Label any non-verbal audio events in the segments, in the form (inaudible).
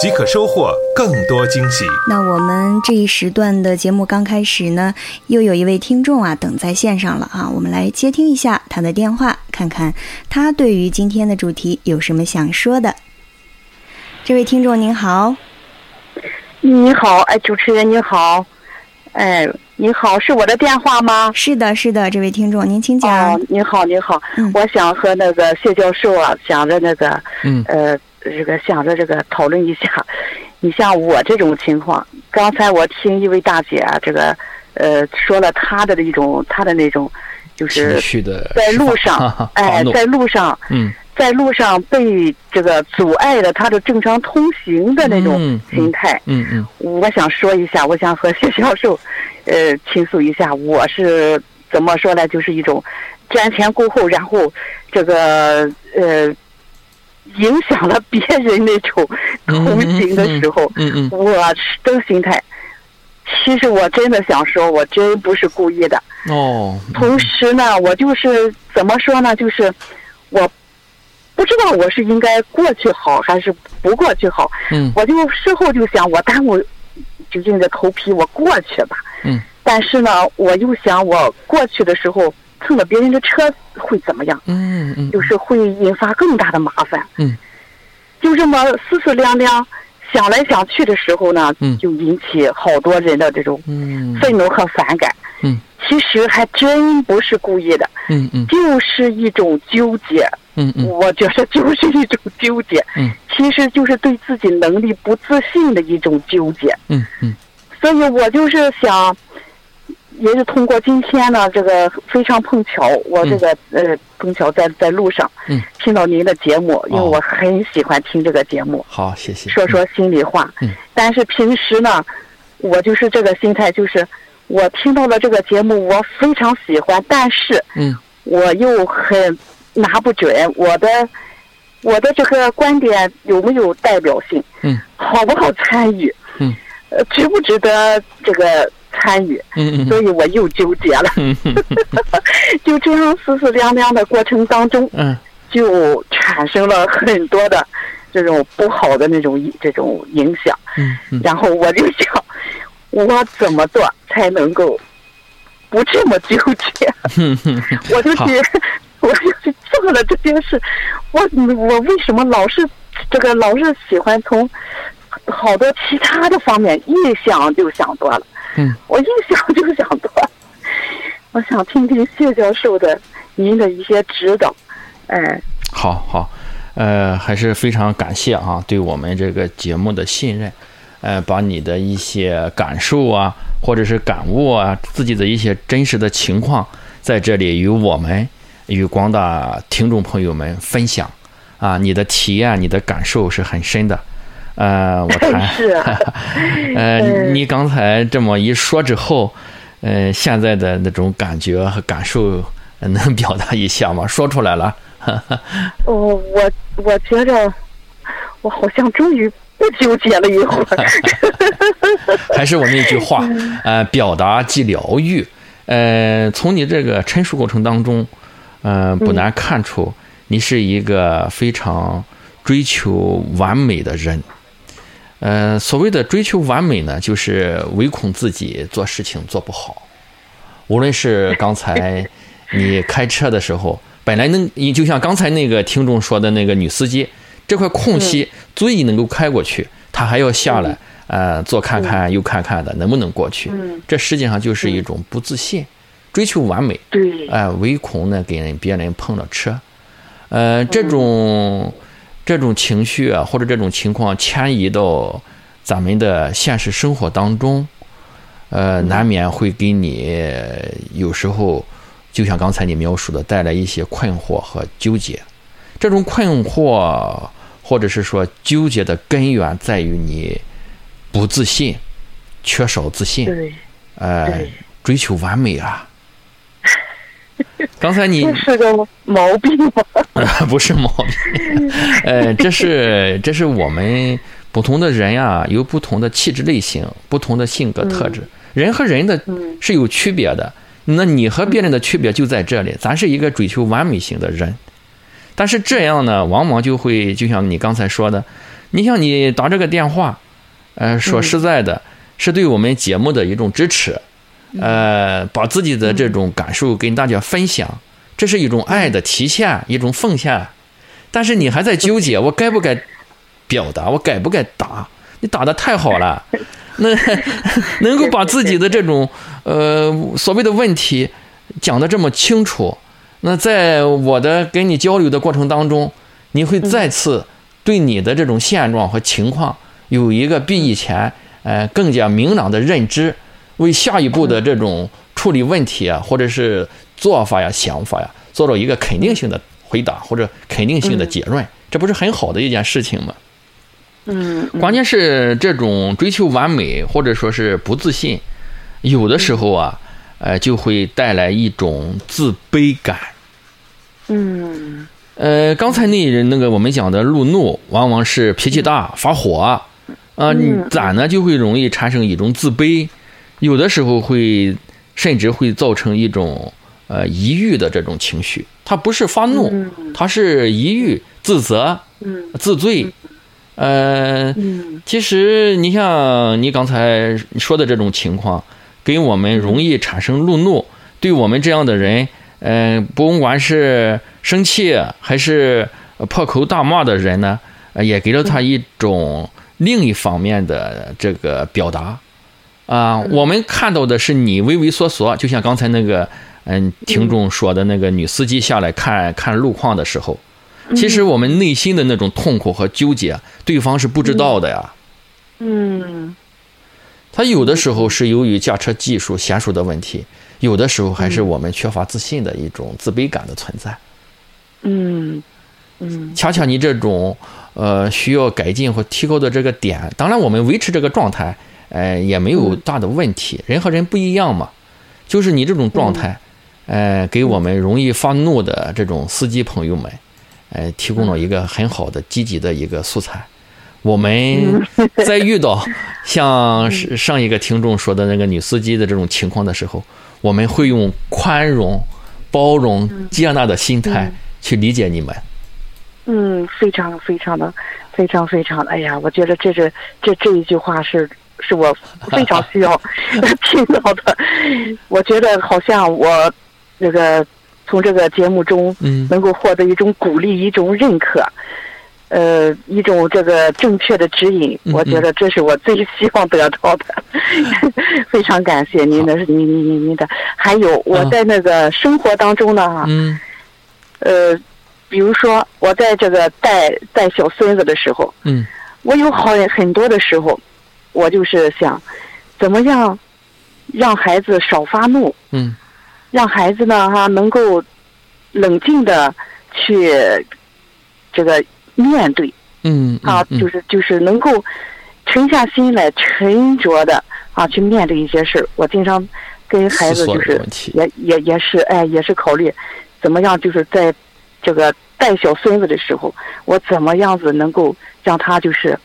即可收获更多惊喜。那我们这一时段的节目刚开始呢，又有一位听众啊等在线上了啊，我们来接听一下他的电话，看看他对于今天的主题有什么想说的。这位听众您好，你好，哎，主持人你好，哎，你好，是我的电话吗？是的，是的，这位听众您请讲。哦，你好，你好，嗯我想和那个谢教授啊，想着那个，嗯呃，这个想着这个讨论一下。你像我这种情况，刚才我听一位大姐啊，这个，呃，说了她的一种，她的那种，就是在路上，哎在路上，嗯在路上被这个阻碍了她的正常通行的那种嗯心态。嗯嗯我想说一下，我想和谢教授，呃，倾诉一下，我是怎么说呢？就是一种瞻前顾后，然后这个呃，影响了别人那种同情的时候，嗯嗯我的心态。其实我真的想说，我真不是故意的。哦同时呢，我就是怎么说呢？就是我不知道我是应该过去好还是不过去好。嗯我就事后就想，我耽误就硬着头皮我过去吧。嗯。但是呢，我又想我过去的时候蹭了别人的车会怎么样？嗯嗯就是会引发更大的麻烦。嗯。就这么思思量量想来想去的时候呢，嗯就引起好多人的这种嗯愤怒和反感。嗯。其实还真不是故意的，嗯嗯就是一种纠结。嗯嗯我觉得就是一种纠结。嗯。其实就是对自己能力不自信的一种纠结。嗯嗯所以我就是想，也是通过今天呢，这个非常碰巧，我这个、呃碰巧在在路上，嗯，听到您的节目，因为哦。我很喜欢听这个节目，好，谢谢。说说心里话。嗯。但是平时呢，我就是这个心态，就是我听到了这个节目，我非常喜欢，但是嗯。我又很拿不准我的我的这个观点有没有代表性，嗯。好不好参与，嗯，呃，值不值得这个参与？所以我又纠结了，(laughs) 就这样思思量量的过程当中，嗯就产生了很多的这种不好的那种这种影响。然后我就想，我怎么做才能够不这么纠结？我就好去，我就去做了这件事。我我为什么老是这个老是喜欢从好多其他的方面一想就想多了？嗯，(laughs) 我一想就想多。我想听听谢教授的您的一些指导。哎，好好，呃，还是非常感谢啊，对我们这个节目的信任，呃，把你的一些感受啊，或者是感悟啊，自己的一些真实的情况，在这里与我们与广大听众朋友们分享啊，你的体验、你的感受是很深的。呃，我谈，(laughs) 是啊 (laughs) 呃，嗯你刚才这么一说之后，呃，现在的那种感觉和感受，呃能表达一下吗？说出来了。(laughs) 哦，我我觉着我好像终于不纠结了一会儿。还是我那句话，呃，表达即疗愈。呃，从你这个陈述过程当中，呃，不难看出你是一个非常追求完美的人。呃，所谓的追求完美呢，就是唯恐自己做事情做不好。(laughs) 无论是刚才你开车的时候，本来能，你就像刚才那个听众说的那个女司机，这块空隙最能够开过去，她还要下来，呃，左看看右看看的，能不能过去？嗯。这实际上就是一种不自信，追求完美，对，哎、唯恐呢给人别人碰了车，呃，这种这种情绪啊，或者这种情况迁移到咱们的现实生活当中，呃，难免会给你有时候，就像刚才你描述的，带来一些困惑和纠结。这种困惑或者是说纠结的根源在于你不自信，缺少自信，呃，追求完美啊。(laughs) 刚才你这是个毛病吗？(laughs) 不是毛病，呃，这是这是我们不同的人呀、有不同的气质类型，不同的性格特质，人和人的嗯。是有区别的。那你和别人的区别就在这里，咱是一个追求完美型的人，但是这样呢，往往就会就像你刚才说的，你像你打这个电话，呃，说实在的，是对我们节目的一种支持，呃，把自己的这种感受跟大家分享，这是一种爱的体现，一种奉献。但是你还在纠结，我该不该表达，我该不该打？(laughs) 你打的太好了，(laughs) 那能够把自己的这种呃所谓的问题讲的这么清楚，那在我的跟你交流的过程当中，你会再次对你的这种现状和情况有一个比以前呃更加明朗的认知，为下一步的这种处理问题啊，或者是做法呀、想法呀，做到一个肯定性的回答或者肯定性的结论，这不是很好的一件事情吗？嗯，嗯。关键是这种追求完美或者说是不自信，有的时候啊，呃，就会带来一种自卑感。嗯。呃，刚才那那个我们讲的路怒，往往是脾气大、发火啊，你嗯。咱呢？就会容易产生一种自卑，有的时候会甚至会造成一种呃抑郁的这种情绪。他不是发怒，嗯它是抑郁、自责、嗯自罪。呃，嗯其实你像你刚才说的这种情况，跟我们容易产生路怒，对我们这样的人，嗯、不管是生气还是破口大骂的人呢，呃也给了他一种另一方面的这个表达。啊、我们看到的是你畏畏缩缩，就像刚才那个嗯听众说的那个女司机下来看看路况的时候，其实我们内心的那种痛苦和纠结，对方是不知道的呀。嗯。他有的时候是由于驾车技术娴熟的问题，有的时候还是我们缺乏自信的一种自卑感的存在。嗯嗯。恰恰你这种呃需要改进或提高的这个点，当然我们维持这个状态，呃也没有大的问题。人和人不一样嘛，就是你这种状态，呃给我们容易发怒的这种司机朋友们，呃提供了一个很好的积极的一个素材。我们在遇到 (laughs) 像是上一个听众说的那个女司机的这种情况的时候，我们会用宽容、包容、接纳的心态去理解你们。嗯，非常非常的，非常非常的，哎呀，我觉得这是这这一句话是是我非常需要 (laughs) 听到的。我觉得好像我那个从这个节目中嗯能够获得一种鼓励，一种认可。呃，一种这个正确的指引，嗯我觉得这是我最希望得到的。(laughs) 非常感谢您的，您您您您的。还有我在那个生活当中呢，哈，嗯呃，比如说我在这个带带小孙子的时候，嗯我有好很多的时候，我就是想，怎么样让孩子少发怒，嗯。让孩子呢哈能够冷静的去这个面对。嗯啊，嗯。就是就是能够沉下心来，沉着的啊去面对一些事儿。我经常跟孩子就是也也也是哎也是考虑怎么样，就是在这个带小孙子的时候，我怎么样子能够让他就是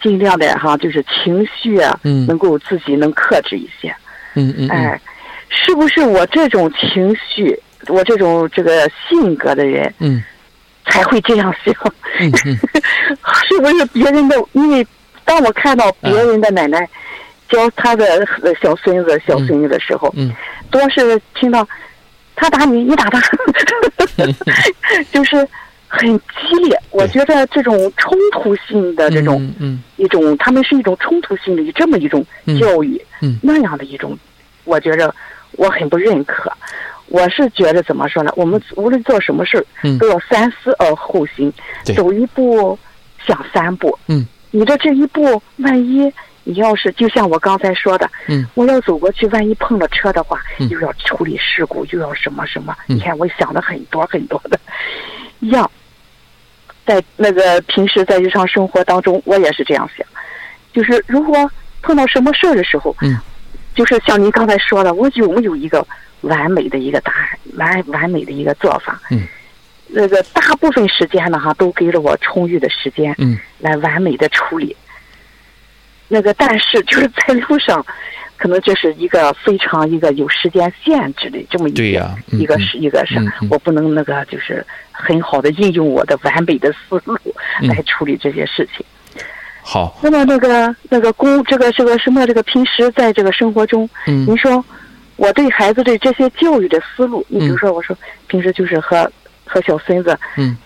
尽量的哈，就是情绪啊，嗯。能够自己能克制一些。嗯嗯嗯。哎，是不是我这种情绪，我这种这个性格的人嗯。才会这样想？嗯嗯。(laughs) 是不是别人的？因为当我看到别人的奶奶教他的呃小孙子、小孙女的时候，嗯。多是听到他打你，你打他，(laughs) 就是很激烈。我觉得这种冲突性的这种、嗯一种，他们是一种冲突性的这么一种教育，嗯那样的一种，我觉着我很不认可。我是觉得怎么说呢？我们无论做什么事儿，嗯都要三思而后行，走一步想三步。嗯，你的这一步，万一你要是就像我刚才说的，嗯，我要走过去，万一碰了车的话，嗯又要处理事故，又要什么什么。嗯你看，我想的很多很多的，一样。在那个平时在日常生活当中，我也是这样想，就是如果碰到什么事儿的时候，嗯，就是像您刚才说的，我有没有一个完美的一个答案，完完美的一个做法？嗯，那个大部分时间呢，哈，都给了我充裕的时间，嗯，来完美的处理。那个，但是就是在路上，可能这是一个非常一个有时间限制的这么一个、对呀嗯一个嗯是一个是、嗯嗯。我不能那个就是很好的应用我的完美的思路嗯。来处理这些事情。好，那么那个那个公这个这个什么这个平时在这个生活中，嗯您说我对孩子的这些教育的思路，你比如说我说平时就是和和小孙子，嗯，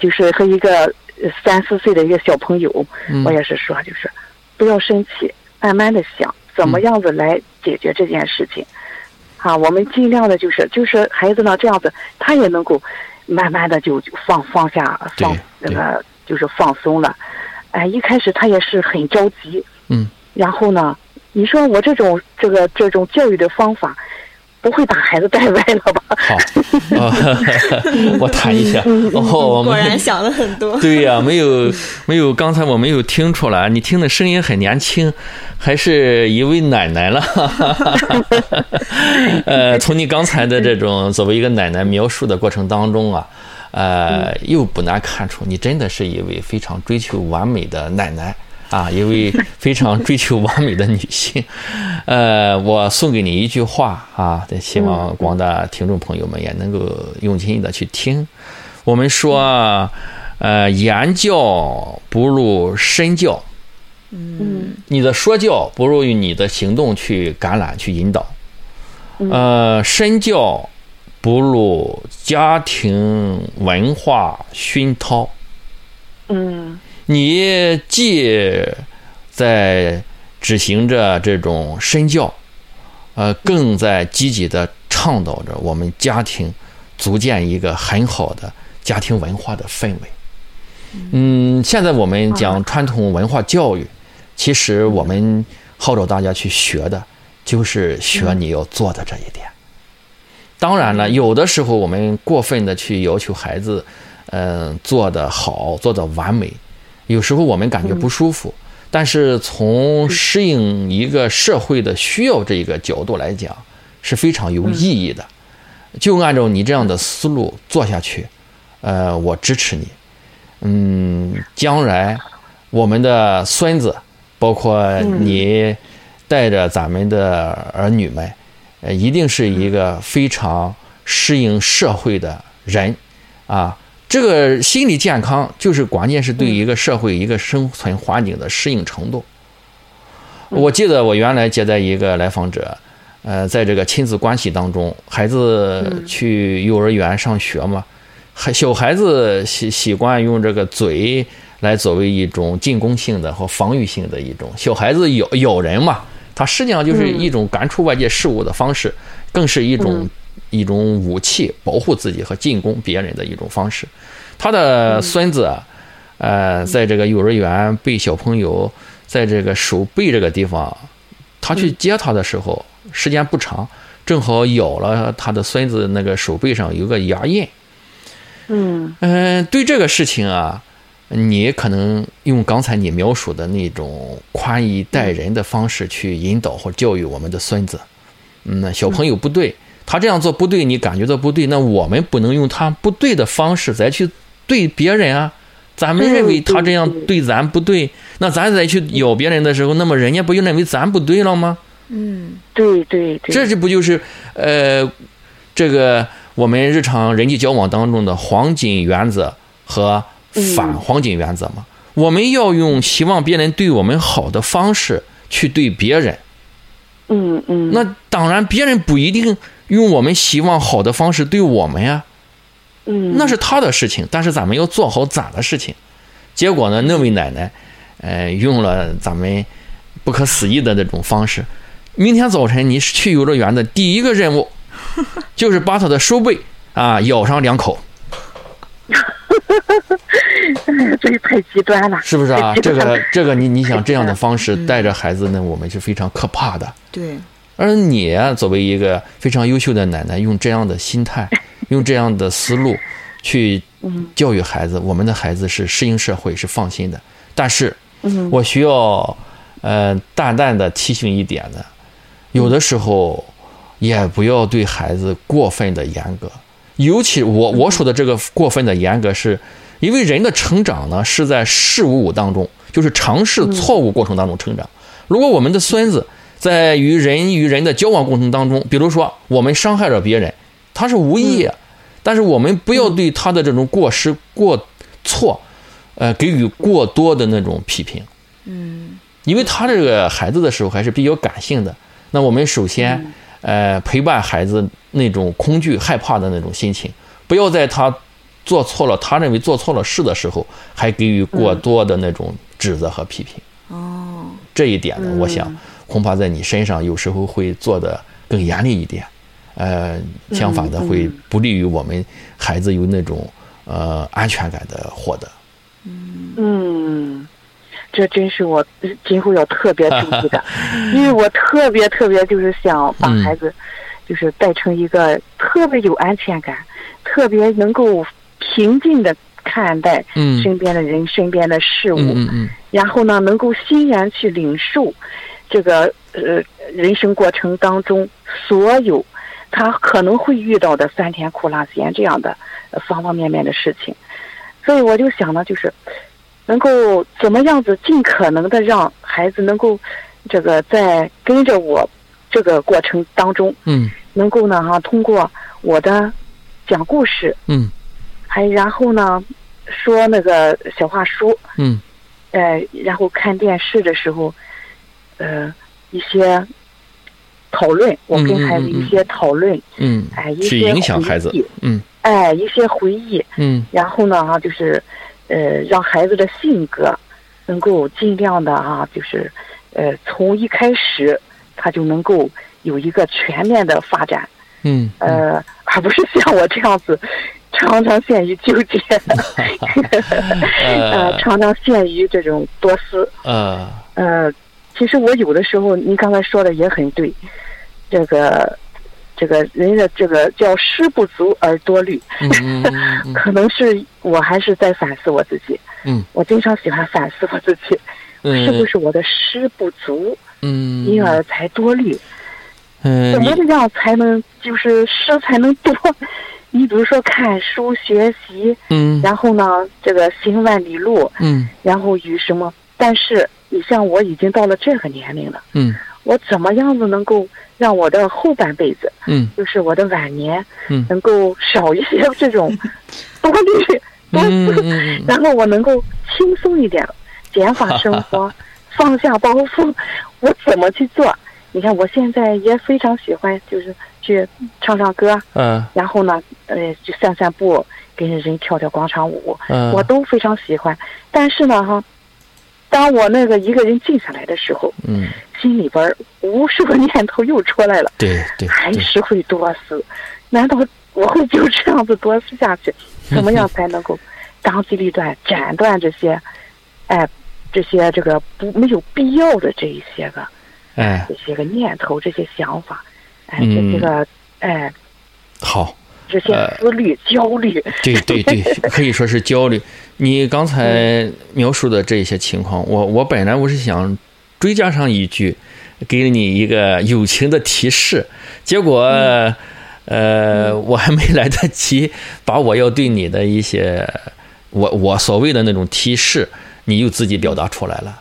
就是和一个呃三四岁的一个小朋友，嗯我也是说就是不要生气，慢慢的想怎么样子来解决这件事情。啊，我们尽量的就是就是孩子呢这样子，他也能够慢慢的就就放放下放那个就是放松了。哎，一开始他也是很着急，嗯，然后呢，你说我这种这个这种教育的方法，不会把孩子带歪了吧？好，呃 (laughs) 我谈一下。果然想了很多。对呀、没有没有，刚才我没有听出来，你听的声音很年轻，还是一位奶奶了。(laughs) 呃，从你刚才的这种作为一个奶奶描述的过程当中啊，呃，又不难看出你真的是一位非常追求完美的奶奶。啊，一位非常追求完美的女性，呃，我送给你一句话啊，希望广大听众朋友们也能够用心的去听。我们说，呃，言教不如身教，嗯你的说教不如你的行动去感染、去引导。呃，身教不如家庭文化熏陶。嗯你既在执行着这种身教，呃，更在积极的倡导着我们家庭组建一个很好的家庭文化的氛围。嗯，现在我们讲传统文化教育，其实我们号召大家去学的，就是学你要做的这一点。当然了，有的时候我们过分的去要求孩子，嗯、做的好，做的完美，有时候我们感觉不舒服。但是从适应一个社会的需要这一个角度来讲，是非常有意义的。就按照你这样的思路做下去，呃，我支持你。嗯，将来我们的孙子，包括你带着咱们的儿女们，呃，一定是一个非常适应社会的人啊。这个心理健康就是关键是对一个社会一个生存环境的适应程度。我记得我原来接待一个来访者，呃，在这个亲子关系当中，孩子去幼儿园上学嘛，孩小孩子习习惯用这个嘴来作为一种进攻性的和防御性的一种，小孩子咬咬人嘛，他实际上就是一种感触外界事物的方式，更是一种一种武器，保护自己和进攻别人的一种方式。他的孙子啊，呃，在这个幼儿园被小朋友在这个手背这个地方，他去接他的时候，时间不长，正好咬了他的孙子那个手背上有个牙印。嗯嗯，对这个事情啊，你可能用刚才你描述的那种宽以待人的方式去引导或教育我们的孙子。嗯，那小朋友不对，他这样做不对，你感觉到不对，那我们不能用他不对的方式再去对别人啊。咱们认为他这样对咱不对，那咱再去咬别人的时候，那么人家不就认为咱不对了吗？嗯对对对，这这不就是呃，这个我们日常人际交往当中的黄金原则和反黄金原则吗？我们要用希望别人对我们好的方式去对别人。嗯嗯，那当然，别人不一定用我们希望好的方式对我们呀，嗯那是他的事情。但是咱们要做好咱的事情。结果呢，那位奶奶，呃，用了咱们不可思议的那种方式。明天早晨你去游乐园的第一个任务，(laughs) 就是把他的手背啊咬上两口，(laughs) 这也太极端了，是不是啊？这个这个你你想这样的方式带着孩子呢，我们是非常可怕的。对，而你啊，作为一个非常优秀的奶奶，用这样的心态，(laughs) 用这样的思路去教育孩子，我们的孩子是适应社会，是放心的。但是，嗯。我需要呃，淡淡的提醒一点呢，有的时候也不要对孩子过分的严格，尤其我我说的这个过分的严格，是因为人的成长呢是在事无误当中，就是尝试错误过程当中成长。如果我们的孙子在与人与人的交往过程当中，比如说我们伤害了别人，他是无意，但是我们不要对他的这种过失过错，呃，给予过多的那种批评。嗯。因为他这个孩子的时候还是比较感性的，那我们首先，呃，陪伴孩子那种恐惧、害怕的那种心情，不要在他做错了，他认为做错了事的时候，还给予过多的那种指责和批评。哦。这一点呢，我想恐怕在你身上有时候会做的更严厉一点，呃，相反的会不利于我们孩子有那种呃安全感的获得。嗯，这真是我今后要特别注意的，因为我特别特别就是想把孩子，就是带成一个特别有安全感、特别能够平静的看待嗯。身边的人、身边的事物，嗯嗯嗯。然后呢，能够欣然去领受这个呃人生过程当中所有他可能会遇到的酸甜苦辣咸这样的呃方方面面的事情。所以我就想呢，就是能够怎么样子尽可能的让孩子能够这个在跟着我这个过程当中，嗯能够呢哈通过我的讲故事，嗯还然后呢说那个小话书，嗯呃，然后看电视的时候，呃，一些讨论，我跟孩子一些讨论，嗯哎，一些影响孩子。回忆，嗯。哎，一些回忆，嗯。然后呢，哈，就是，呃，让孩子的性格能够尽量的啊，就是，呃，从一开始他就能够有一个全面的发展，嗯。呃，而不是像我这样子，常常陷于纠结，(laughs) (laughs) 呃，常常陷于这种多思。呃。呃，其实我有的时候，您刚才说的也很对，这个这个人的这个叫失不足而多虑，嗯嗯嗯嗯 (laughs) 可能是我还是在反思我自己。嗯，我经常喜欢反思我自己，嗯是不是我的失不足，嗯因而才多虑？嗯怎么你样才能就是失才能多？你比如说看书学习，嗯然后呢，这个行万里路，嗯然后与什么？但是你像我已经到了这个年龄了，嗯。我怎么样子能够让我的后半辈子，嗯。就是我的晚年，嗯。能够少一些这种 (laughs) 多虑多嗯思，嗯。然后我能够轻松一点，减法生活，(laughs) 放下包袱，我怎么去做？你看我现在也非常喜欢，就是去唱唱歌，嗯。然后呢，呃，去散散步，跟人跳跳广场舞，嗯。我都非常喜欢。但是呢，哈，当我那个一个人静下来的时候，嗯心里边无数个念头又出来了，对对对还是会多思。难道我会就这样子多思下去？(laughs) 怎么样才能够当机立断，斩断这些，哎，这些这个不没有必要的这一些个哎这些个念头、这些想法，哎，嗯这些个哎好。这些呃思虑、焦虑，对对对，(laughs) 可以说是焦虑。你刚才描述的这些情况，我我本来我是想追加上一句，给你一个友情的提示，结果、呃，我还没来得及把我要对你的一些我我所谓的那种提示，你又自己表达出来了。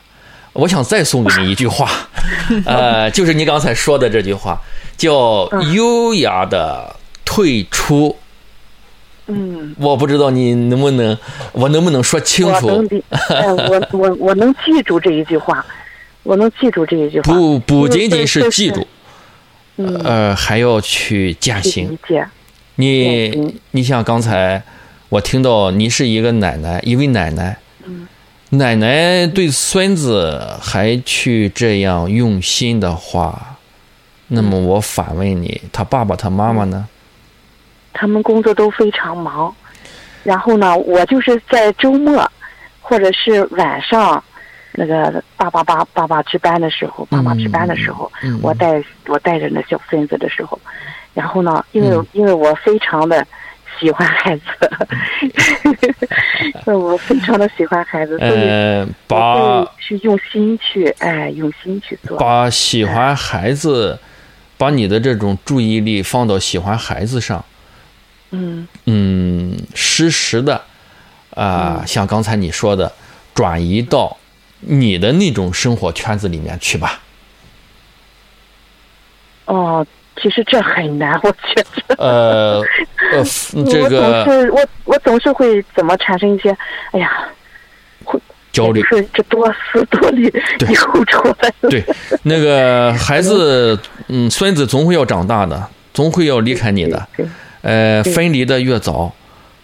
我想再送给你一句话，(laughs) 呃，就是你刚才说的这句话，叫优雅的退出。嗯，我不知道你能不能，我能不能说清楚我能？理，(laughs) 哎，我我我能记住这一句话，我能记住这一句话，不不仅仅是记住，，嗯，呃，还要去践行理。解，你你像刚才我听到你是一个奶奶，一位奶奶，嗯奶奶对孙子还去这样用心的话，那么我反问你，他爸爸他妈妈呢？他们工作都非常忙，然后呢，我就是在周末或者是晚上，那个爸爸爸爸爸值班的时候，爸爸值班的时候，嗯我带我带着那小孙子的时候，然后呢，因为、嗯。因为我非常的喜欢孩子，(laughs) 我非常的喜欢孩子，所以呃，把去用心去，哎，用心去做。把喜欢孩子，把你的这种注意力放到喜欢孩子上，嗯嗯，实时的啊、像刚才你说的，转移到你的那种生活圈子里面去吧。哦，其实这很难，我觉得。呃呃，(laughs) 这我个总是我我总是会怎么产生一些，哎呀，会焦虑，是这多思多虑对又出来了。对，那个孩子，嗯，孙子总会要长大的，总会要离开你的。对，呃，分离的越早，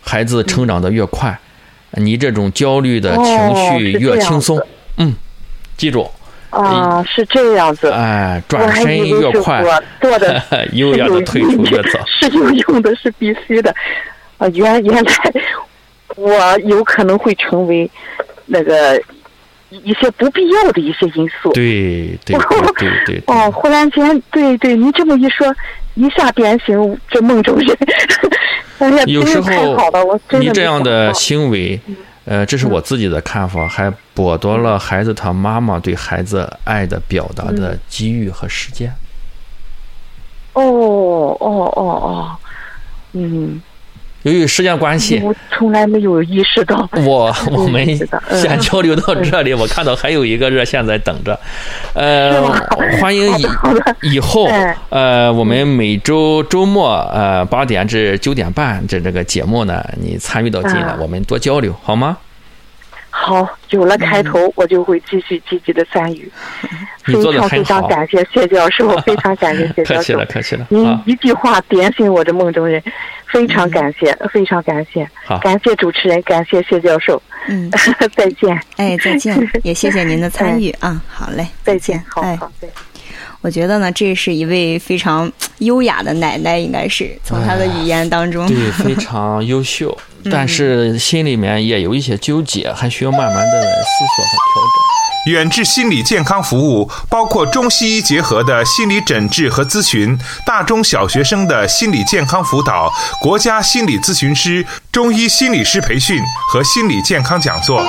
孩子成长的越快，你这种焦虑的哦情绪越轻松子。嗯，记住，啊，是这样子。哎，转身越快，我做的优雅的退出越早。是有用的，是必须的。啊，原原来我有可能会成为那个一一些不必要的一些因素。对对对对对 (laughs) 对。哦，忽然间，对对，你这么一说，一下点醒这梦中人。(laughs) 哎呀，有时候你这样的行为，呃，这是我自己的看法，还剥夺了孩子他妈妈对孩子爱的表达的机遇和时间。哦哦哦哦，嗯，由于时间关系，我从来没有意识到。我 (laughs) 我们先交流到这里。我看到还有一个热线在等着，呃，(laughs) 欢迎以以后哎呃，我们每周周末呃八点至九点半这这个节目呢，你参与到进来啊，我们多交流好吗？好，有了开头，我就会继续积极的参与。(laughs) 你做得很非常非常感谢谢教授，(laughs) 非常感谢谢教授。客气了，。客气了。您啊！一句话点醒我的梦中人，非常感谢，非常感谢，好。感谢主持人，感谢谢教授，嗯，(laughs) 再见，哎，再见，也谢谢您的参与啊。好嘞，再见，好哎，好，再见。我觉得呢，这是一位非常优雅的奶奶，应该是从她的语言当中，对，非常优秀，但是心里面也有一些纠结，还需要慢慢的思索和调整。远志心理健康服务包括中西医结合的心理诊治和咨询，大中小学生的心理健康辅导，国家心理咨询师、中医心理师培训和心理健康讲座。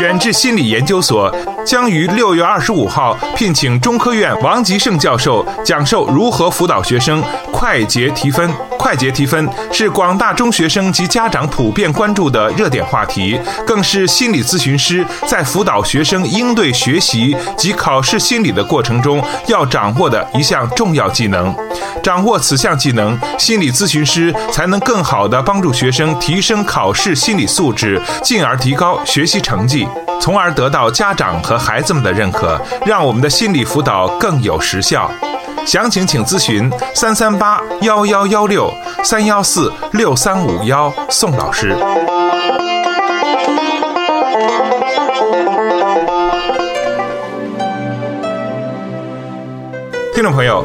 远志心理研究所将于六月二十五号聘请中科院王吉胜教授讲授如何辅导学生快捷提分。快捷提分是广大中学生及家长普遍关注的热点话题，更是心理咨询师在辅导学生应对学习及考试心理的过程中要掌握的一项重要技能。掌握此项技能，心理咨询师才能更好地帮助学生提升考试心理素质，进而提高学习成绩，从而得到家长和孩子们的认可，让我们的心理辅导更有实效。详情请咨询三三八幺幺幺六三幺四六三五幺宋老师。听众朋友，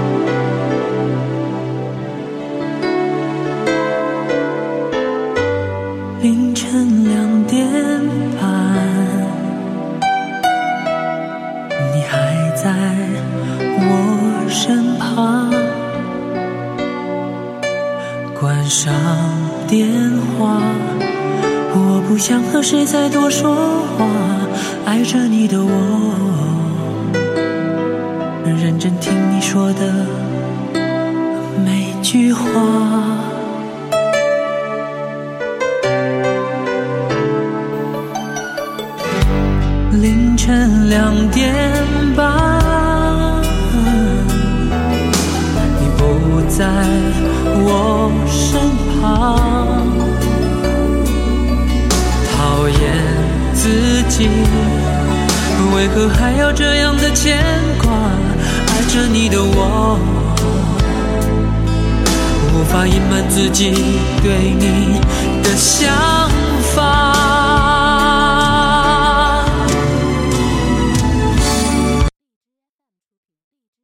谁在多说话。爱着你的我，认真听你说的每句话。凌晨两点为何还要这样的牵挂？爱着你的我，无法隐瞒自己对你的想